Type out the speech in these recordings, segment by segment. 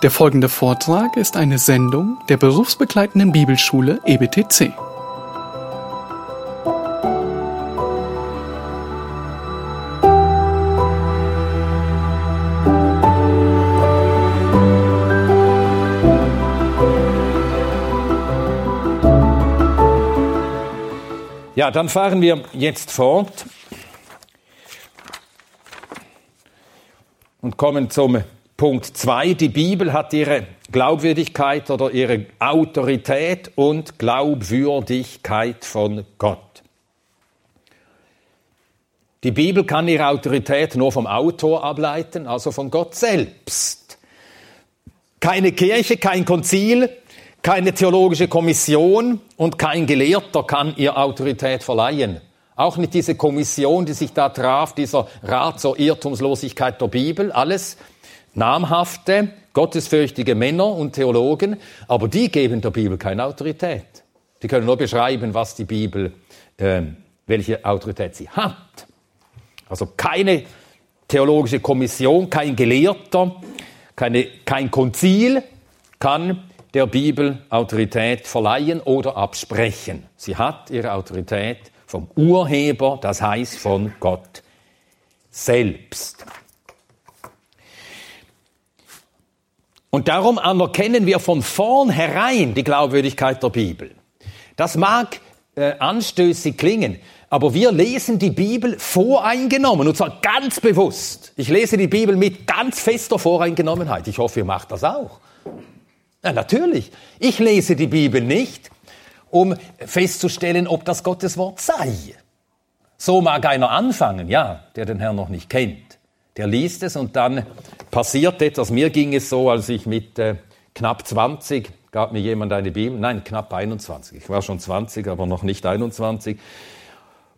Der folgende Vortrag ist eine Sendung der berufsbegleitenden Bibelschule EBTC. Ja, dann fahren wir jetzt fort und kommen zum Punkt 2. Die Bibel hat ihre Glaubwürdigkeit oder ihre Autorität und Glaubwürdigkeit von Gott. Die Bibel kann ihre Autorität nur vom Autor ableiten, also von Gott selbst. Keine Kirche, kein Konzil, keine theologische Kommission und kein Gelehrter kann ihr Autorität verleihen. Auch nicht diese Kommission, die sich da traf, dieser Rat zur Irrtumslosigkeit der Bibel, alles namhafte, gottesfürchtige Männer und Theologen, aber die geben der Bibel keine Autorität. Die können nur beschreiben, was die Bibel, äh, welche Autorität sie hat. Also keine theologische Kommission, kein Gelehrter, keine, kein Konzil kann der Bibel Autorität verleihen oder absprechen. Sie hat ihre Autorität vom Urheber, das heißt von Gott selbst. Und darum anerkennen wir von vornherein die Glaubwürdigkeit der Bibel. Das mag äh, anstößig klingen, aber wir lesen die Bibel voreingenommen und zwar ganz bewusst. Ich lese die Bibel mit ganz fester Voreingenommenheit. Ich hoffe, ihr macht das auch. Ja, natürlich. Ich lese die Bibel nicht, um festzustellen, ob das Gottes Wort sei. So mag einer anfangen, ja, der den Herrn noch nicht kennt. Der liest es und dann passiert etwas. Mir ging es so, als ich mit äh, knapp 20 gab mir jemand eine Bibel, nein, knapp 21. Ich war schon 20, aber noch nicht 21.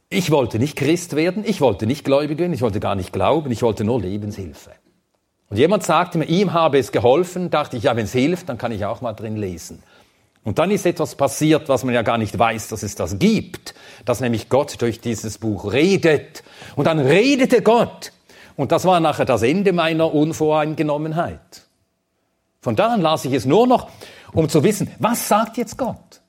Ich wollte nicht Christ werden, ich wollte nicht gläubig werden, ich wollte gar nicht glauben, ich wollte nur Lebenshilfe. Und jemand sagte mir, ihm habe es geholfen, dachte ich, ja, wenn es hilft, dann kann ich auch mal drin lesen. Und dann ist etwas passiert, was man ja gar nicht weiß, dass es das gibt, dass nämlich Gott durch dieses Buch redet. Und dann redete Gott. Und das war nachher das Ende meiner Unvoreingenommenheit. Von da an las ich es nur noch, um zu wissen, was sagt jetzt Gott?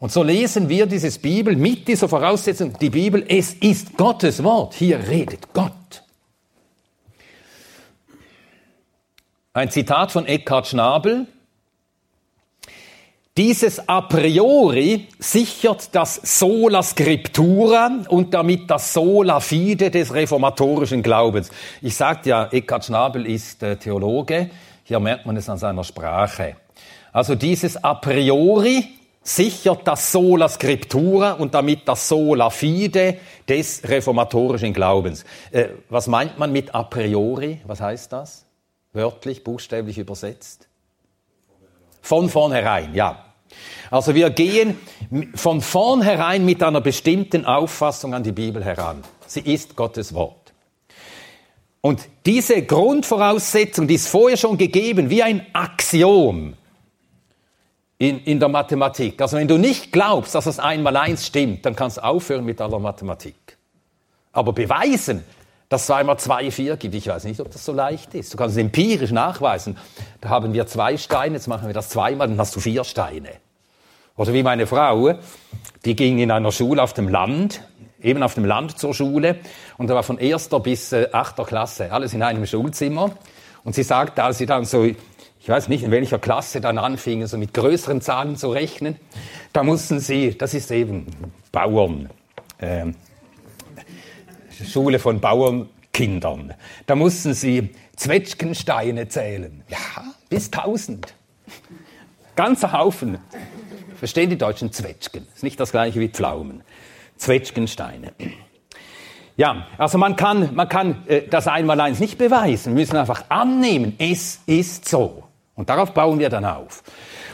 Und so lesen wir dieses Bibel mit dieser Voraussetzung, die Bibel, es ist Gottes Wort, hier redet Gott. Ein Zitat von Eckhard Schnabel. Dieses a priori sichert das sola scriptura und damit das sola fide des reformatorischen Glaubens. Ich sagte ja, Eckhard Schnabel ist äh, Theologe. Hier merkt man es an seiner Sprache. Also dieses a priori sichert das sola scriptura und damit das sola fide des reformatorischen Glaubens. Äh, was meint man mit a priori? Was heißt das? wörtlich, buchstäblich übersetzt? Von vornherein, ja. Also wir gehen von vornherein mit einer bestimmten Auffassung an die Bibel heran. Sie ist Gottes Wort. Und diese Grundvoraussetzung, die ist vorher schon gegeben, wie ein Axiom in, in der Mathematik. Also wenn du nicht glaubst, dass das einmal eins stimmt, dann kannst du aufhören mit aller Mathematik. Aber beweisen, dass zweimal zwei vier gibt. Ich weiß nicht, ob das so leicht ist. Du kannst es empirisch nachweisen. Da haben wir zwei Steine, jetzt machen wir das zweimal, dann hast du vier Steine. Oder wie meine Frau, die ging in einer Schule auf dem Land, eben auf dem Land zur Schule, und da war von erster bis äh, achter Klasse, alles in einem Schulzimmer. Und sie sagte, als sie dann so, ich weiß nicht, in welcher Klasse dann anfingen, so mit größeren Zahlen zu rechnen, da mussten sie, das ist eben Bauern, äh, Schule von Bauernkindern. Da mussten sie Zwetschgensteine zählen. Ja, bis tausend. Ganzer Haufen. Verstehen die Deutschen Zwetschgen? Ist nicht das gleiche wie Pflaumen. Zwetschgensteine. Ja, also man kann, man kann äh, das Einmaleins nicht beweisen. Wir müssen einfach annehmen, es ist so. Und darauf bauen wir dann auf.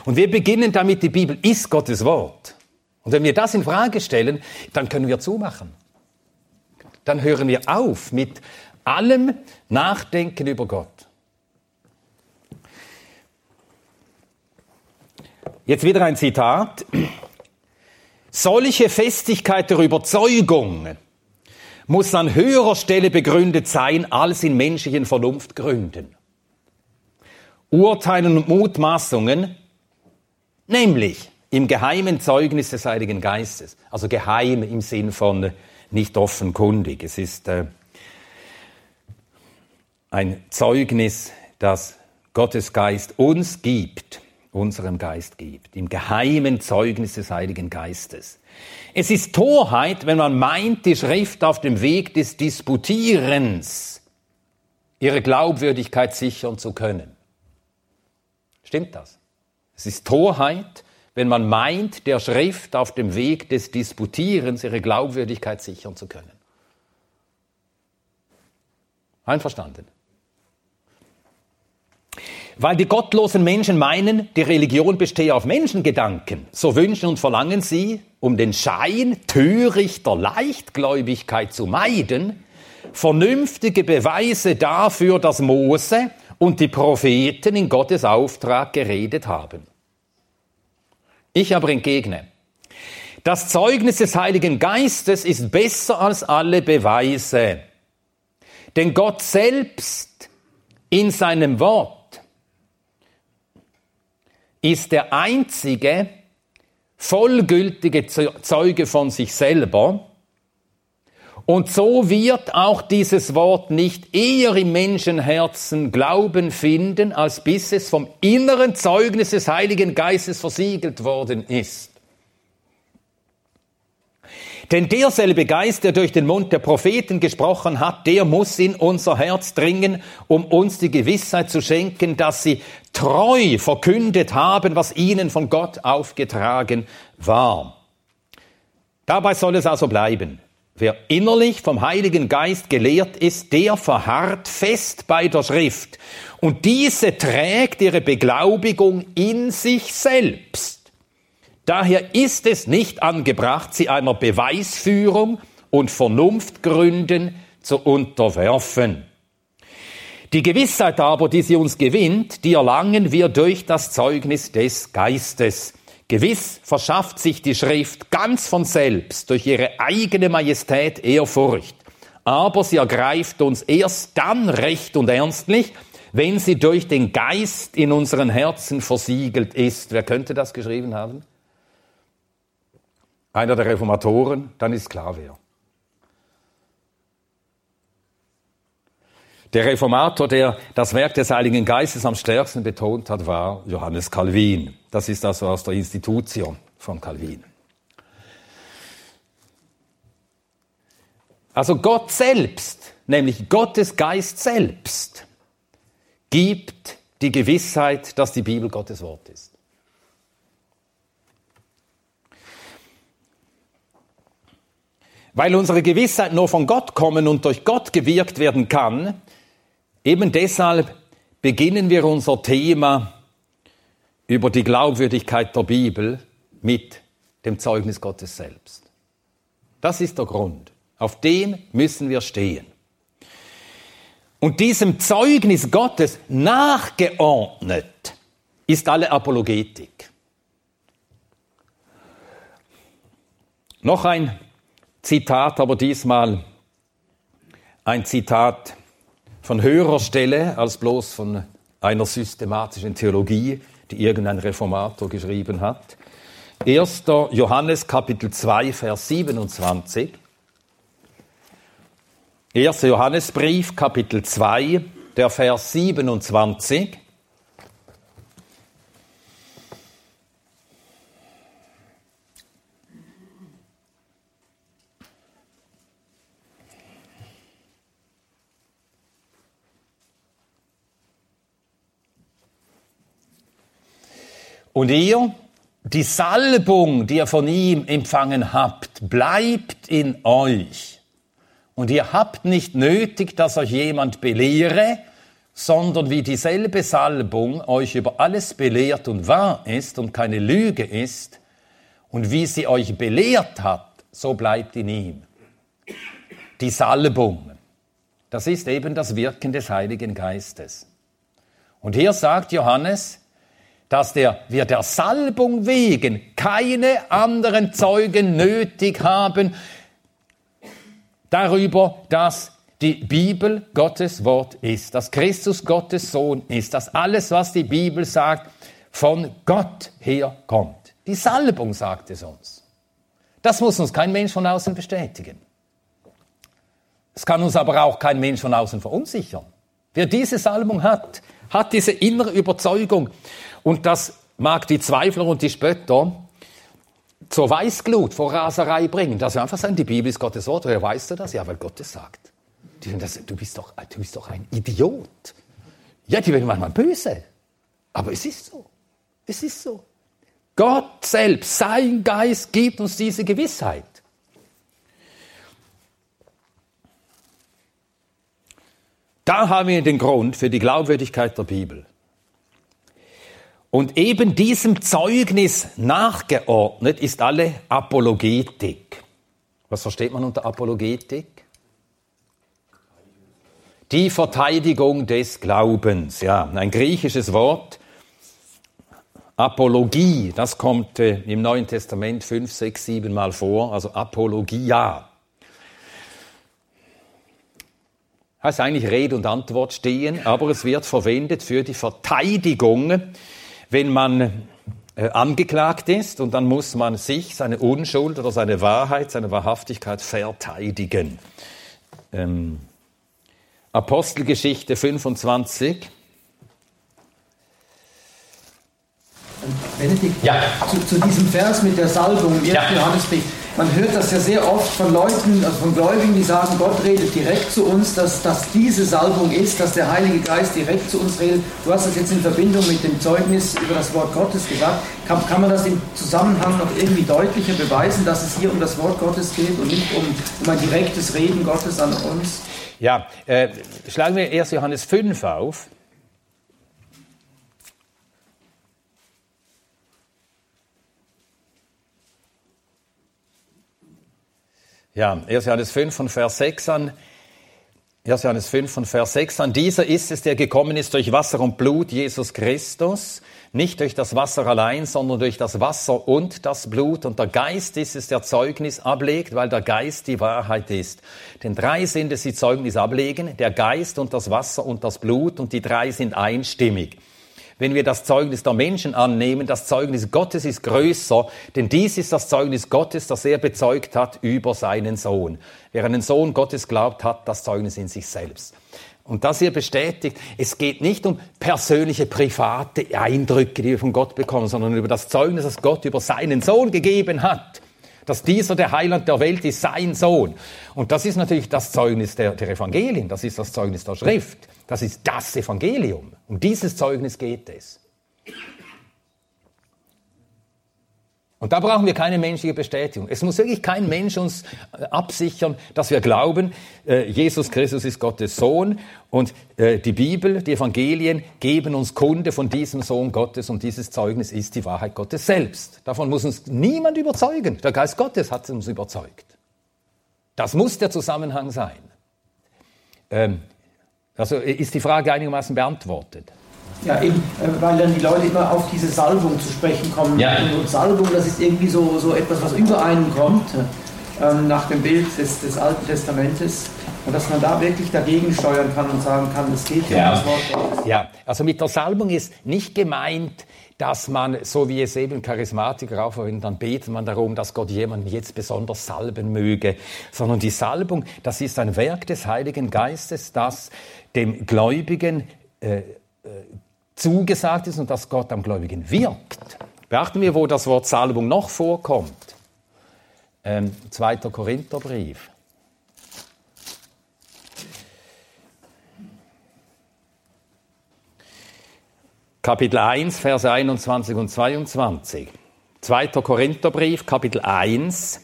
Und wir beginnen damit, die Bibel ist Gottes Wort. Und wenn wir das in Frage stellen, dann können wir zumachen dann hören wir auf mit allem Nachdenken über Gott. Jetzt wieder ein Zitat. Solche Festigkeit der Überzeugung muss an höherer Stelle begründet sein als in menschlichen Vernunftgründen. Urteilen und Mutmaßungen, nämlich im geheimen Zeugnis des Heiligen Geistes. Also geheim im Sinn von nicht offenkundig. Es ist äh, ein Zeugnis, das Gottes Geist uns gibt, unserem Geist gibt, im geheimen Zeugnis des Heiligen Geistes. Es ist Torheit, wenn man meint, die Schrift auf dem Weg des Disputierens ihre Glaubwürdigkeit sichern zu können. Stimmt das? Es ist Torheit, wenn man meint, der Schrift auf dem Weg des Disputierens ihre Glaubwürdigkeit sichern zu können. Einverstanden? Weil die gottlosen Menschen meinen, die Religion bestehe auf Menschengedanken, so wünschen und verlangen sie, um den Schein törichter Leichtgläubigkeit zu meiden, vernünftige Beweise dafür, dass Mose und die Propheten in Gottes Auftrag geredet haben. Ich aber entgegne, das Zeugnis des Heiligen Geistes ist besser als alle Beweise. Denn Gott selbst in seinem Wort ist der einzige vollgültige Zeuge von sich selber. Und so wird auch dieses Wort nicht eher im Menschenherzen Glauben finden, als bis es vom inneren Zeugnis des Heiligen Geistes versiegelt worden ist. Denn derselbe Geist, der durch den Mund der Propheten gesprochen hat, der muss in unser Herz dringen, um uns die Gewissheit zu schenken, dass sie treu verkündet haben, was ihnen von Gott aufgetragen war. Dabei soll es also bleiben. Wer innerlich vom Heiligen Geist gelehrt ist, der verharrt fest bei der Schrift. Und diese trägt ihre Beglaubigung in sich selbst. Daher ist es nicht angebracht, sie einer Beweisführung und Vernunftgründen zu unterwerfen. Die Gewissheit aber, die sie uns gewinnt, die erlangen wir durch das Zeugnis des Geistes. Gewiss verschafft sich die Schrift ganz von selbst durch ihre eigene Majestät Ehrfurcht. Aber sie ergreift uns erst dann recht und ernstlich, wenn sie durch den Geist in unseren Herzen versiegelt ist. Wer könnte das geschrieben haben? Einer der Reformatoren, dann ist klar wer. Der Reformator, der das Werk des Heiligen Geistes am stärksten betont hat, war Johannes Calvin. Das ist also aus der Institution von Calvin. Also Gott selbst, nämlich Gottes Geist selbst, gibt die Gewissheit, dass die Bibel Gottes Wort ist. Weil unsere Gewissheit nur von Gott kommen und durch Gott gewirkt werden kann, Eben deshalb beginnen wir unser Thema über die Glaubwürdigkeit der Bibel mit dem Zeugnis Gottes selbst. Das ist der Grund. Auf dem müssen wir stehen. Und diesem Zeugnis Gottes nachgeordnet ist alle Apologetik. Noch ein Zitat, aber diesmal ein Zitat von höherer Stelle als bloß von einer systematischen Theologie, die irgendein Reformator geschrieben hat. 1. Johannes Kapitel 2, Vers 27. 1. Johannesbrief Kapitel 2, der Vers 27. Und ihr, die Salbung, die ihr von ihm empfangen habt, bleibt in euch. Und ihr habt nicht nötig, dass euch jemand belehre, sondern wie dieselbe Salbung euch über alles belehrt und wahr ist und keine Lüge ist, und wie sie euch belehrt hat, so bleibt in ihm. Die Salbung, das ist eben das Wirken des Heiligen Geistes. Und hier sagt Johannes, dass der, wir der Salbung wegen keine anderen Zeugen nötig haben darüber, dass die Bibel Gottes Wort ist, dass Christus Gottes Sohn ist, dass alles, was die Bibel sagt, von Gott herkommt. Die Salbung sagt es uns. Das muss uns kein Mensch von außen bestätigen. Es kann uns aber auch kein Mensch von außen verunsichern. Wer diese Salbung hat, hat diese innere Überzeugung. Und das mag die Zweifler und die Spötter zur Weißglut, vor Raserei bringen. Dass wir einfach sagen, die Bibel ist Gottes Wort. Woher weißt du das? Ja, weil Gott es sagt. Die sagen, das, du, bist doch, du bist doch ein Idiot. Ja, die werden manchmal böse. Aber es ist so. Es ist so. Gott selbst, sein Geist gibt uns diese Gewissheit. Da haben wir den Grund für die Glaubwürdigkeit der Bibel. Und eben diesem Zeugnis nachgeordnet ist alle Apologetik. Was versteht man unter Apologetik? Die Verteidigung des Glaubens, ja, ein griechisches Wort. Apologie, das kommt äh, im Neuen Testament fünf, sechs, sieben Mal vor, also Apologia. heißt eigentlich Rede und Antwort stehen, aber es wird verwendet für die Verteidigung, wenn man äh, angeklagt ist und dann muss man sich, seine Unschuld oder seine Wahrheit, seine Wahrhaftigkeit verteidigen. Ähm, Apostelgeschichte 25. Benedikt, ja. zu, zu, diesem Vers mit der Salbung im ja. Johannesbrief man hört das ja sehr oft von Leuten, also von Gläubigen, die sagen, Gott redet direkt zu uns, dass, dass diese Salbung ist, dass der Heilige Geist direkt zu uns redet. Du hast das jetzt in Verbindung mit dem Zeugnis über das Wort Gottes gesagt. Kann, kann man das im Zusammenhang noch irgendwie deutlicher beweisen, dass es hier um das Wort Gottes geht und nicht um, um ein direktes Reden Gottes an uns? Ja, äh, schlagen wir 1. Johannes 5 auf. Ja, 1. Johannes 5 von Vers 6 an. 1. Johannes 5 von Vers 6 an. Dieser ist es, der gekommen ist durch Wasser und Blut, Jesus Christus. Nicht durch das Wasser allein, sondern durch das Wasser und das Blut. Und der Geist ist es, der Zeugnis ablegt, weil der Geist die Wahrheit ist. Denn drei sind es, die Zeugnis ablegen. Der Geist und das Wasser und das Blut. Und die drei sind einstimmig wenn wir das Zeugnis der Menschen annehmen, das Zeugnis Gottes ist größer, denn dies ist das Zeugnis Gottes, das er bezeugt hat über seinen Sohn. Wer an den Sohn Gottes glaubt, hat das Zeugnis in sich selbst. Und das hier bestätigt, es geht nicht um persönliche, private Eindrücke, die wir von Gott bekommen, sondern über das Zeugnis, das Gott über seinen Sohn gegeben hat. Dass dieser der Heiland der Welt ist, sein Sohn. Und das ist natürlich das Zeugnis der, der Evangelien, das ist das Zeugnis der Schrift. Das ist das Evangelium. Um dieses Zeugnis geht es. Und da brauchen wir keine menschliche Bestätigung. Es muss wirklich kein Mensch uns äh, absichern, dass wir glauben, äh, Jesus Christus ist Gottes Sohn und äh, die Bibel, die Evangelien geben uns Kunde von diesem Sohn Gottes und dieses Zeugnis ist die Wahrheit Gottes selbst. Davon muss uns niemand überzeugen. Der Geist Gottes hat uns überzeugt. Das muss der Zusammenhang sein. Ähm, also ist die Frage einigermaßen beantwortet. Ja, eben, äh, weil dann die Leute immer auf diese Salbung zu sprechen kommen. Ja. Und Salbung, das ist irgendwie so, so etwas, was über einen kommt, ähm, nach dem Bild des, des Alten Testamentes. Und dass man da wirklich dagegen steuern kann und sagen kann, es geht ja das Wort Gottes. Ja, also mit der Salbung ist nicht gemeint, dass man, so wie es eben Charismatiker auch verwenden, dann betet man darum, dass Gott jemanden jetzt besonders salben möge, sondern die Salbung, das ist ein Werk des Heiligen Geistes, das dem Gläubigen äh, äh, zugesagt ist und das Gott am Gläubigen wirkt. Beachten wir, wo das Wort Salbung noch vorkommt. Ähm, 2. Korintherbrief. Kapitel 1, Verse 21 und 22. 2. Korintherbrief, Kapitel 1,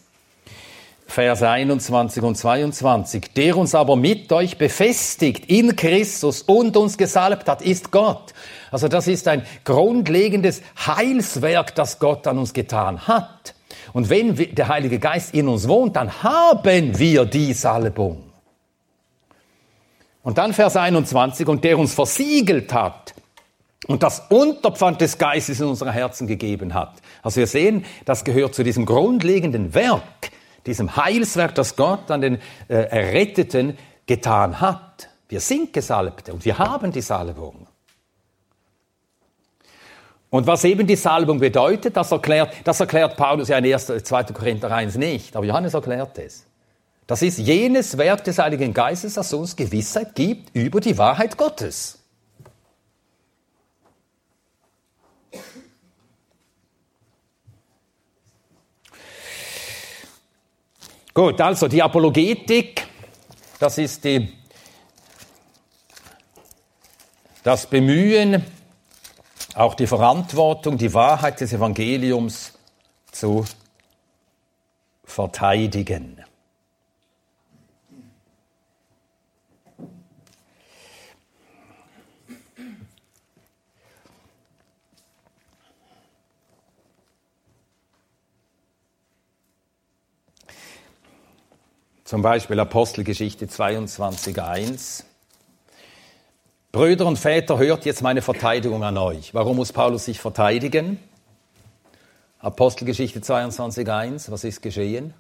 Vers 21 und 22. Der uns aber mit euch befestigt in Christus und uns gesalbt hat, ist Gott. Also das ist ein grundlegendes Heilswerk, das Gott an uns getan hat. Und wenn der Heilige Geist in uns wohnt, dann haben wir die Salbung. Und dann Vers 21, und der uns versiegelt hat und das Unterpfand des Geistes in unsere Herzen gegeben hat. Also wir sehen, das gehört zu diesem grundlegenden Werk, diesem Heilswerk, das Gott an den äh, Erretteten getan hat. Wir sind Gesalbte und wir haben die Salbung. Und was eben die Salbung bedeutet, das erklärt, das erklärt Paulus ja in 1. 2. Korinther 1 nicht, aber Johannes erklärt es. Das ist jenes Werk des Heiligen Geistes, das uns Gewissheit gibt über die Wahrheit Gottes. Gut, also die Apologetik, das ist die, das Bemühen, auch die Verantwortung, die Wahrheit des Evangeliums zu verteidigen. Zum Beispiel Apostelgeschichte 22.1. Brüder und Väter, hört jetzt meine Verteidigung an euch. Warum muss Paulus sich verteidigen? Apostelgeschichte 22.1, was ist geschehen?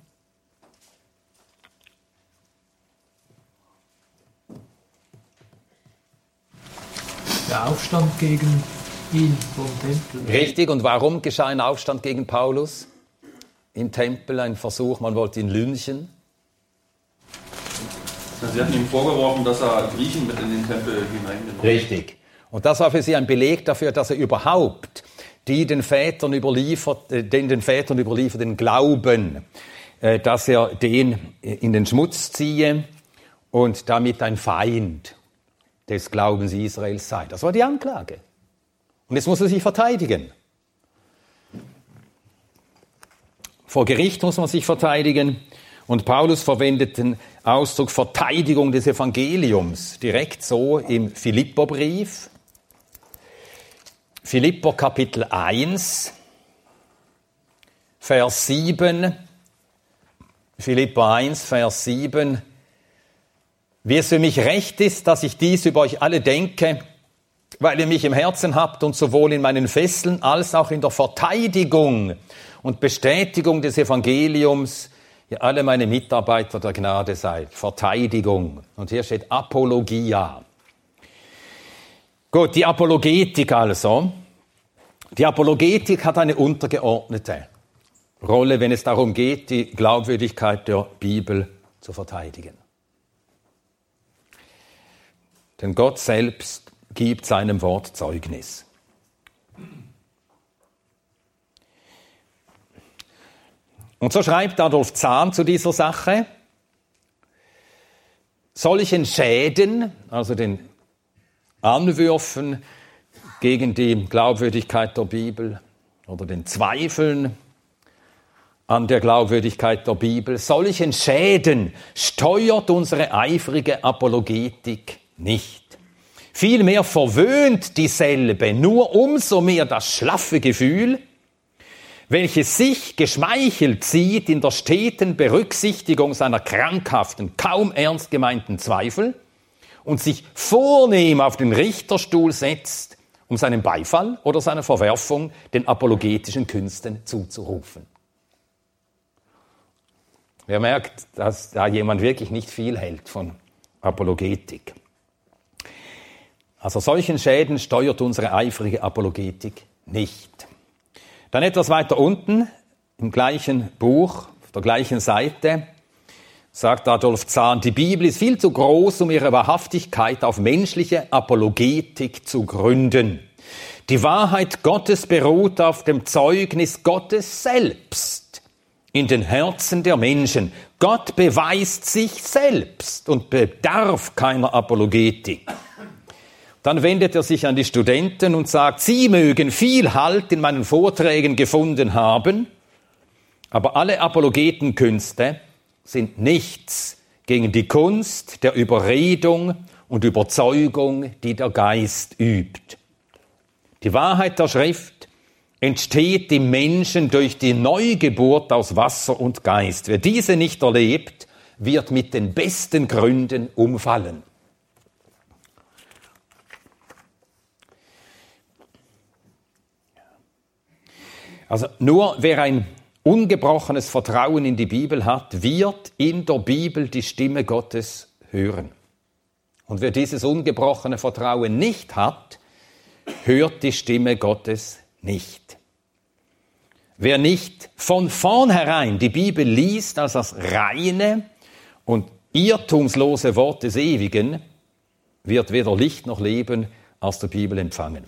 Der Aufstand gegen ihn vom Tempel. Richtig, und warum geschah ein Aufstand gegen Paulus? Im Tempel ein Versuch, man wollte ihn lynchen. Sie hatten ihm vorgeworfen, dass er Griechen mit in den Tempel hineingenommen hat. Richtig. Und das war für sie ein Beleg dafür, dass er überhaupt die den Vätern überliefert, äh, den den Vätern überlieferten Glauben, äh, dass er den in den Schmutz ziehe und damit ein Feind des Glaubens Israels sei. Das war die Anklage. Und jetzt muss er sich verteidigen. Vor Gericht muss man sich verteidigen. Und Paulus verwendet den Ausdruck Verteidigung des Evangeliums direkt so im Philipperbrief. Philipper Kapitel 1, Vers 7. Philipper 1, Vers 7. Wie es für mich recht ist, dass ich dies über euch alle denke, weil ihr mich im Herzen habt und sowohl in meinen Fesseln als auch in der Verteidigung und Bestätigung des Evangeliums ihr alle meine Mitarbeiter der Gnade seid. Verteidigung. Und hier steht Apologia. Gut, die Apologetik also. Die Apologetik hat eine untergeordnete Rolle, wenn es darum geht, die Glaubwürdigkeit der Bibel zu verteidigen. Denn Gott selbst gibt seinem Wort Zeugnis. Und so schreibt Adolf Zahn zu dieser Sache, solchen Schäden, also den Anwürfen gegen die Glaubwürdigkeit der Bibel oder den Zweifeln an der Glaubwürdigkeit der Bibel, solchen Schäden steuert unsere eifrige Apologetik nicht. Vielmehr verwöhnt dieselbe nur umso mehr das schlaffe Gefühl, welches sich geschmeichelt sieht in der steten Berücksichtigung seiner krankhaften, kaum ernst gemeinten Zweifel und sich vornehm auf den Richterstuhl setzt, um seinen Beifall oder seine Verwerfung den apologetischen Künsten zuzurufen. Wer merkt, dass da jemand wirklich nicht viel hält von Apologetik. Also solchen Schäden steuert unsere eifrige Apologetik nicht. Dann etwas weiter unten, im gleichen Buch, auf der gleichen Seite, sagt Adolf Zahn, die Bibel ist viel zu groß, um ihre Wahrhaftigkeit auf menschliche Apologetik zu gründen. Die Wahrheit Gottes beruht auf dem Zeugnis Gottes selbst in den Herzen der Menschen. Gott beweist sich selbst und bedarf keiner Apologetik. Dann wendet er sich an die Studenten und sagt, Sie mögen viel Halt in meinen Vorträgen gefunden haben, aber alle Apologetenkünste sind nichts gegen die Kunst der Überredung und Überzeugung, die der Geist übt. Die Wahrheit der Schrift entsteht im Menschen durch die Neugeburt aus Wasser und Geist. Wer diese nicht erlebt, wird mit den besten Gründen umfallen. Also nur wer ein ungebrochenes Vertrauen in die Bibel hat, wird in der Bibel die Stimme Gottes hören. Und wer dieses ungebrochene Vertrauen nicht hat, hört die Stimme Gottes nicht. Wer nicht von vornherein die Bibel liest als das reine und irrtumslose Wort des Ewigen, wird weder Licht noch Leben aus der Bibel empfangen.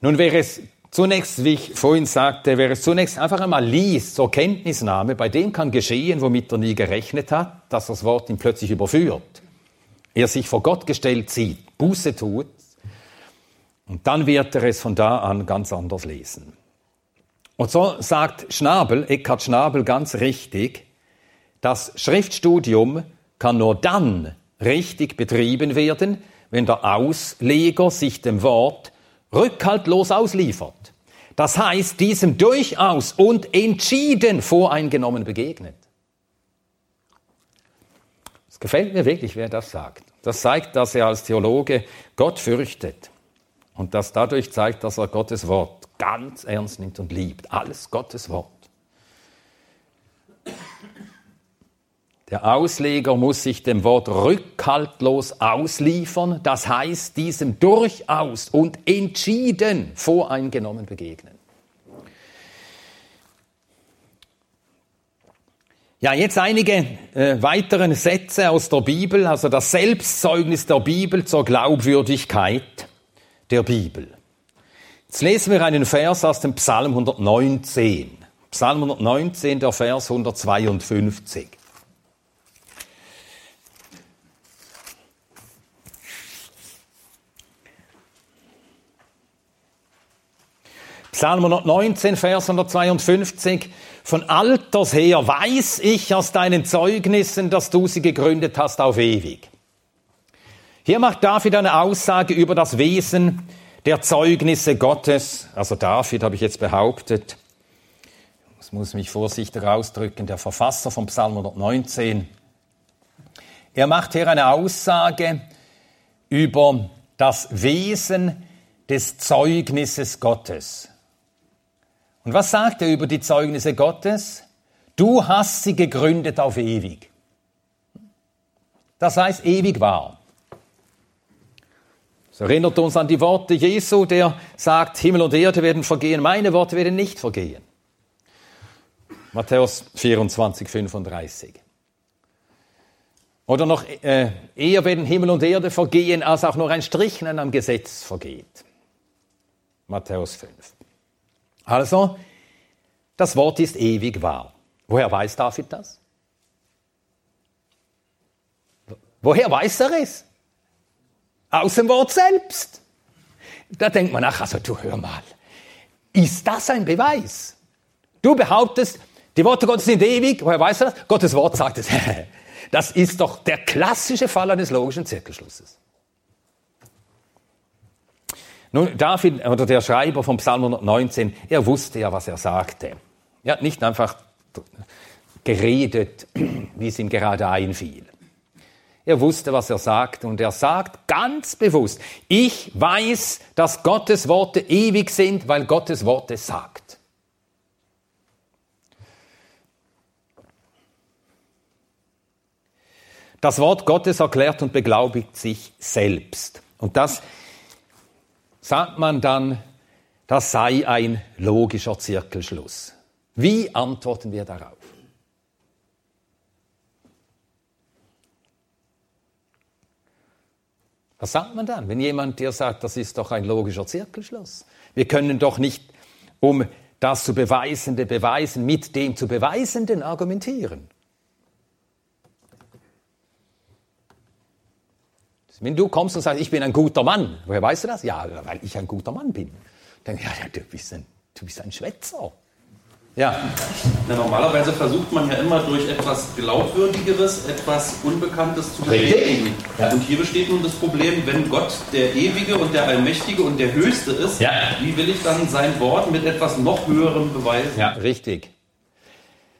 Nun wäre es zunächst, wie ich vorhin sagte, wäre es zunächst einfach einmal liest, zur Kenntnisnahme, bei dem kann geschehen, womit er nie gerechnet hat, dass das Wort ihn plötzlich überführt. Er sich vor Gott gestellt sieht, Buße tut, und dann wird er es von da an ganz anders lesen. Und so sagt Schnabel, Eckhard Schnabel ganz richtig, das Schriftstudium kann nur dann richtig betrieben werden, wenn der Ausleger sich dem Wort rückhaltlos ausliefert. Das heißt, diesem durchaus und entschieden voreingenommen begegnet. Es gefällt mir wirklich, wer das sagt. Das zeigt, dass er als Theologe Gott fürchtet. Und das dadurch zeigt, dass er Gottes Wort ganz ernst nimmt und liebt. Alles Gottes Wort. Der Ausleger muss sich dem Wort rückhaltlos ausliefern, das heißt diesem durchaus und entschieden voreingenommen begegnen. Ja, jetzt einige äh, weiteren Sätze aus der Bibel, also das Selbstzeugnis der Bibel zur Glaubwürdigkeit der Bibel. Jetzt lesen wir einen Vers aus dem Psalm 119. Psalm 119, der Vers 152. Psalm 119, Vers 152. Von alters her weiß ich aus deinen Zeugnissen, dass du sie gegründet hast auf ewig. Hier macht David eine Aussage über das Wesen der Zeugnisse Gottes. Also David habe ich jetzt behauptet. Das muss mich vorsichtig ausdrücken. Der Verfasser vom Psalm 119. Er macht hier eine Aussage über das Wesen des Zeugnisses Gottes. Und was sagt er über die Zeugnisse Gottes? Du hast sie gegründet auf ewig. Das heißt ewig wahr. Es erinnert uns an die Worte Jesu, der sagt, Himmel und Erde werden vergehen, meine Worte werden nicht vergehen. Matthäus 24, 35. Oder noch äh, eher werden Himmel und Erde vergehen, als auch nur ein Strichnen am Gesetz vergeht. Matthäus 5. Also, das Wort ist ewig wahr. Woher weiß David das? Woher weiß er es? Aus dem Wort selbst. Da denkt man, ach, also du hör mal, ist das ein Beweis? Du behauptest, die Worte Gottes sind ewig, woher weiß er das? Gottes Wort sagt es. Das ist doch der klassische Fall eines logischen Zirkelschlusses. Nun, David, oder der Schreiber vom Psalm 119, er wusste ja, was er sagte. Er hat nicht einfach geredet, wie es ihm gerade einfiel. Er wusste, was er sagt und er sagt ganz bewusst, ich weiß, dass Gottes Worte ewig sind, weil Gottes Worte sagt. Das Wort Gottes erklärt und beglaubigt sich selbst. Und das sagt man dann, das sei ein logischer Zirkelschluss. Wie antworten wir darauf? Was sagt man dann, wenn jemand dir sagt, das ist doch ein logischer Zirkelschluss? Wir können doch nicht, um das zu Beweisende beweisen, mit dem zu Beweisenden argumentieren. Wenn du kommst und sagst, ich bin ein guter Mann, woher weißt du das? Ja, weil ich ein guter Mann bin. Dann, ja, du bist ein, du bist ein Schwätzer. Ja. Na, normalerweise versucht man ja immer durch etwas Glaubwürdigeres, etwas Unbekanntes zu bestätigen. Ja. Und hier besteht nun das Problem, wenn Gott der Ewige und der Allmächtige und der Höchste ist, ja. wie will ich dann sein Wort mit etwas noch höherem beweisen? Ja, richtig.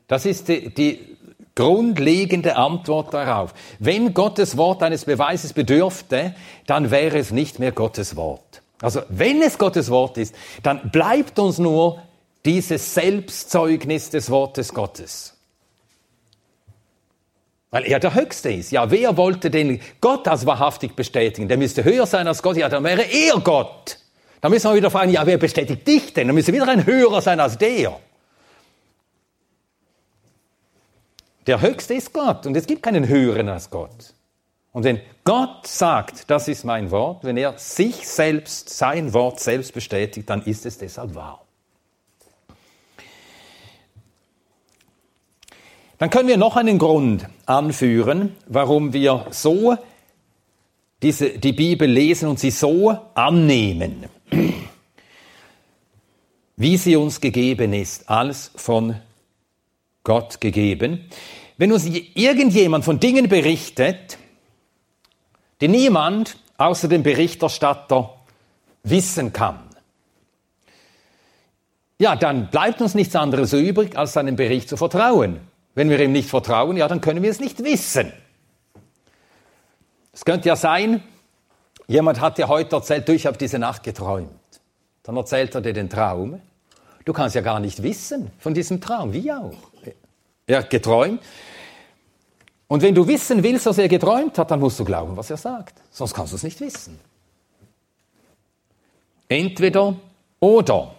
Das ist die, die grundlegende Antwort darauf. Wenn Gottes Wort eines Beweises bedürfte, dann wäre es nicht mehr Gottes Wort. Also wenn es Gottes Wort ist, dann bleibt uns nur dieses Selbstzeugnis des Wortes Gottes. Weil er der Höchste ist. Ja, wer wollte den Gott als wahrhaftig bestätigen? Der müsste höher sein als Gott. Ja, dann wäre er Gott. Dann müssen wir wieder fragen, ja, wer bestätigt dich denn? Dann müsste wieder ein höherer sein als der. Der Höchste ist Gott und es gibt keinen höheren als Gott. Und wenn Gott sagt, das ist mein Wort, wenn er sich selbst, sein Wort selbst bestätigt, dann ist es deshalb wahr. Dann können wir noch einen Grund anführen, warum wir so diese, die Bibel lesen und sie so annehmen, wie sie uns gegeben ist, als von Gott gegeben. Wenn uns irgendjemand von Dingen berichtet, die niemand außer dem Berichterstatter wissen kann, ja, dann bleibt uns nichts anderes übrig, als seinem Bericht zu vertrauen. Wenn wir ihm nicht vertrauen, ja, dann können wir es nicht wissen. Es könnte ja sein, jemand hat dir heute erzählt, du, ich habe diese Nacht geträumt. Dann erzählt er dir den Traum. Du kannst ja gar nicht wissen von diesem Traum, wie auch. Er hat geträumt. Und wenn du wissen willst, was er geträumt hat, dann musst du glauben, was er sagt. Sonst kannst du es nicht wissen. Entweder oder.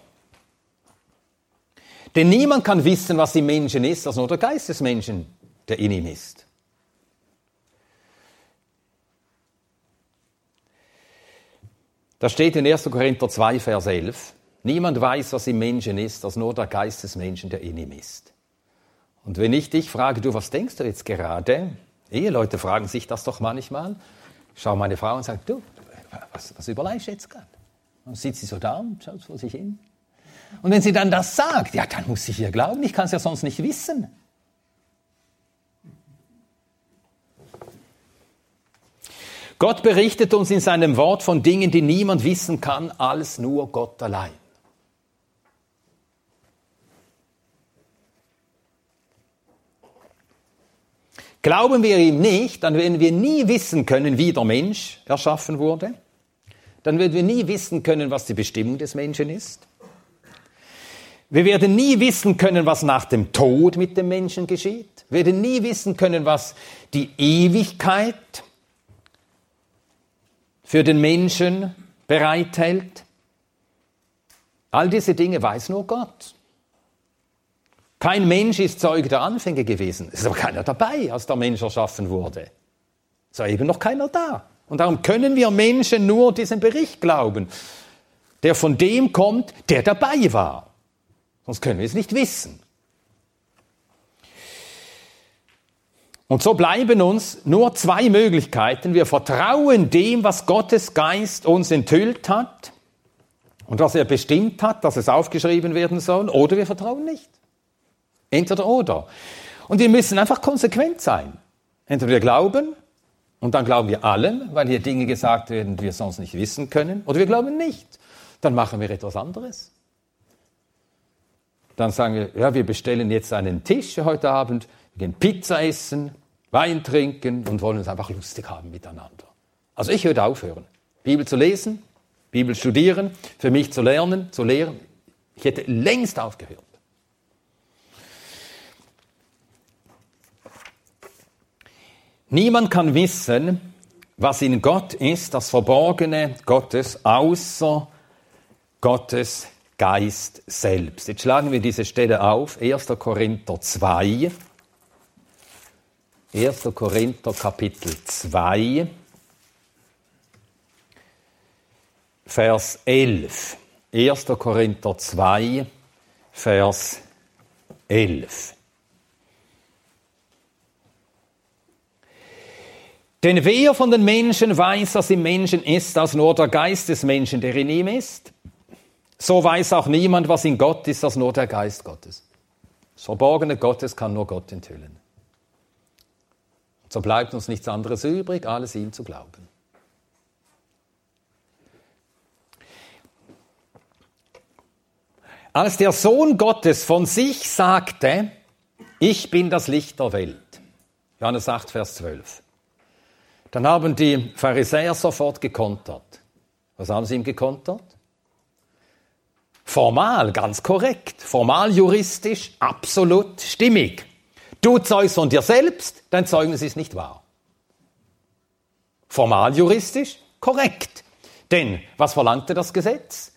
Denn niemand kann wissen, was im Menschen ist, als nur der Geist des Menschen, der in ihm ist. Da steht in 1. Korinther 2, Vers 11, niemand weiß, was im Menschen ist, als nur der Geist des Menschen, der in ihm ist. Und wenn ich dich frage, du, was denkst du jetzt gerade? Eheleute fragen sich das doch manchmal. Ich schaue meine Frau und sage, du, was, was überleihst du jetzt gerade? Und sitzt sie so da und schaut vor sich hin. Und wenn sie dann das sagt, ja, dann muss ich ihr glauben, ich kann es ja sonst nicht wissen. Gott berichtet uns in seinem Wort von Dingen, die niemand wissen kann, als nur Gott allein. Glauben wir ihm nicht, dann werden wir nie wissen können, wie der Mensch erschaffen wurde. Dann werden wir nie wissen können, was die Bestimmung des Menschen ist. Wir werden nie wissen können, was nach dem Tod mit dem Menschen geschieht. Wir werden nie wissen können, was die Ewigkeit für den Menschen bereithält. All diese Dinge weiß nur Gott. Kein Mensch ist Zeuge der Anfänge gewesen. Es ist aber keiner dabei, als der Mensch erschaffen wurde. Es war eben noch keiner da. Und darum können wir Menschen nur diesen Bericht glauben, der von dem kommt, der dabei war. Sonst können wir es nicht wissen. Und so bleiben uns nur zwei Möglichkeiten. Wir vertrauen dem, was Gottes Geist uns enthüllt hat und was er bestimmt hat, dass es aufgeschrieben werden soll, oder wir vertrauen nicht. Entweder oder. Und wir müssen einfach konsequent sein. Entweder wir glauben und dann glauben wir allen, weil hier Dinge gesagt werden, die wir sonst nicht wissen können, oder wir glauben nicht. Dann machen wir etwas anderes. Dann sagen wir, ja, wir bestellen jetzt einen Tisch heute Abend, wir gehen Pizza essen, Wein trinken und wollen uns einfach lustig haben miteinander. Also ich würde aufhören, Bibel zu lesen, Bibel studieren, für mich zu lernen, zu lehren. Ich hätte längst aufgehört. Niemand kann wissen, was in Gott ist, das Verborgene Gottes, außer Gottes Geist selbst. Jetzt schlagen wir diese Stelle auf, 1. Korinther 2. 1. Korinther Kapitel 2, Vers 11. 1. Korinther 2, Vers 11. Denn wer von den Menschen weiß, was im Menschen ist, als nur der Geist des Menschen, der in ihm ist? So weiß auch niemand, was in Gott ist, als nur der Geist Gottes. Das Verborgene Gottes kann nur Gott enthüllen. So bleibt uns nichts anderes übrig, alles ihm zu glauben. Als der Sohn Gottes von sich sagte, ich bin das Licht der Welt, Johannes 8, Vers 12, dann haben die Pharisäer sofort gekontert. Was haben sie ihm gekontert? Formal, ganz korrekt, formal juristisch, absolut stimmig. Du zeugst von dir selbst, dein Zeugnis ist nicht wahr. Formal juristisch korrekt. Denn was verlangte das Gesetz?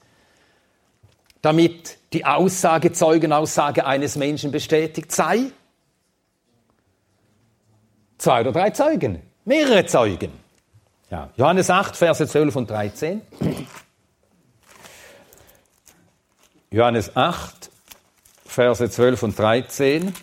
Damit die Aussage, Zeugenaussage eines Menschen bestätigt sei? Zwei oder drei Zeugen, mehrere Zeugen. Ja, Johannes 8, Verse 12 und 13. Johannes 8, Verse 12 und 13.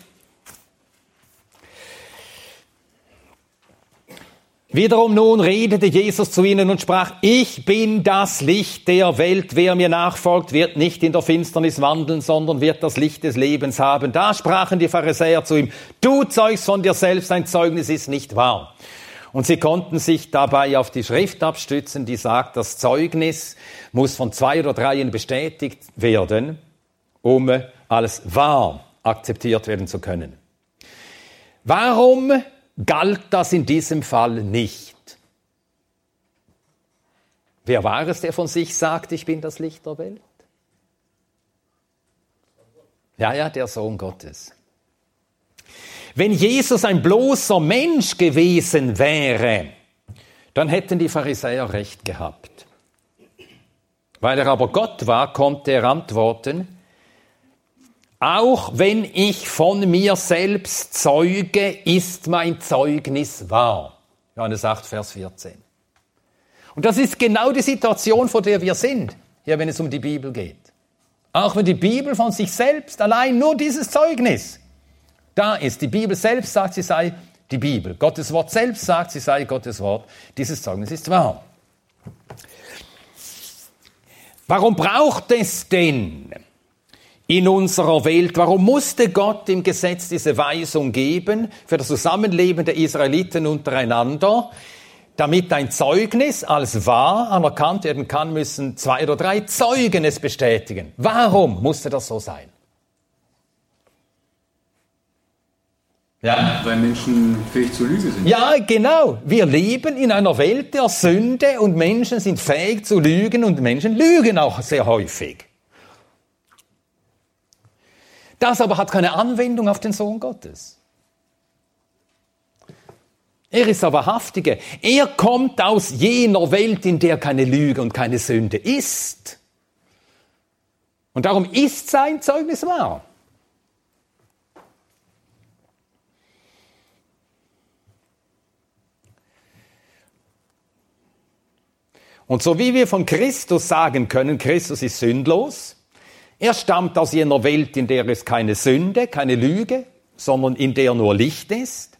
Wiederum nun redete Jesus zu ihnen und sprach, ich bin das Licht der Welt. Wer mir nachfolgt, wird nicht in der Finsternis wandeln, sondern wird das Licht des Lebens haben. Da sprachen die Pharisäer zu ihm, du zeugst von dir selbst, dein Zeugnis ist nicht wahr. Und sie konnten sich dabei auf die Schrift abstützen, die sagt, das Zeugnis muss von zwei oder dreien bestätigt werden, um als wahr akzeptiert werden zu können. Warum galt das in diesem Fall nicht. Wer war es, der von sich sagt, ich bin das Licht der Welt? Ja, ja, der Sohn Gottes. Wenn Jesus ein bloßer Mensch gewesen wäre, dann hätten die Pharisäer recht gehabt. Weil er aber Gott war, konnte er antworten, auch wenn ich von mir selbst zeuge, ist mein Zeugnis wahr. Johannes 8, Vers 14. Und das ist genau die Situation, vor der wir sind, hier wenn es um die Bibel geht. Auch wenn die Bibel von sich selbst allein nur dieses Zeugnis da ist. Die Bibel selbst sagt, sie sei die Bibel. Gottes Wort selbst sagt, sie sei Gottes Wort. Dieses Zeugnis ist wahr. Warum braucht es denn in unserer Welt. Warum musste Gott im Gesetz diese Weisung geben für das Zusammenleben der Israeliten untereinander? Damit ein Zeugnis als wahr anerkannt werden kann, müssen zwei oder drei Zeugen es bestätigen. Warum musste das so sein? Ja. Weil Menschen fähig zur Lüge sind. Ja, genau. Wir leben in einer Welt der Sünde und Menschen sind fähig zu lügen und Menschen lügen auch sehr häufig. Das aber hat keine Anwendung auf den Sohn Gottes. Er ist aber Haftige. Er kommt aus jener Welt, in der keine Lüge und keine Sünde ist. Und darum ist sein Zeugnis wahr. Und so wie wir von Christus sagen können, Christus ist sündlos, er stammt aus jener Welt, in der es keine Sünde, keine Lüge, sondern in der nur Licht ist.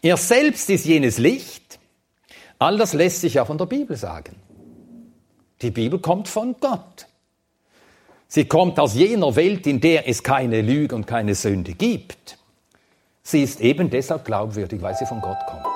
Er selbst ist jenes Licht. All das lässt sich ja von der Bibel sagen. Die Bibel kommt von Gott. Sie kommt aus jener Welt, in der es keine Lüge und keine Sünde gibt. Sie ist eben deshalb glaubwürdig, weil sie von Gott kommt.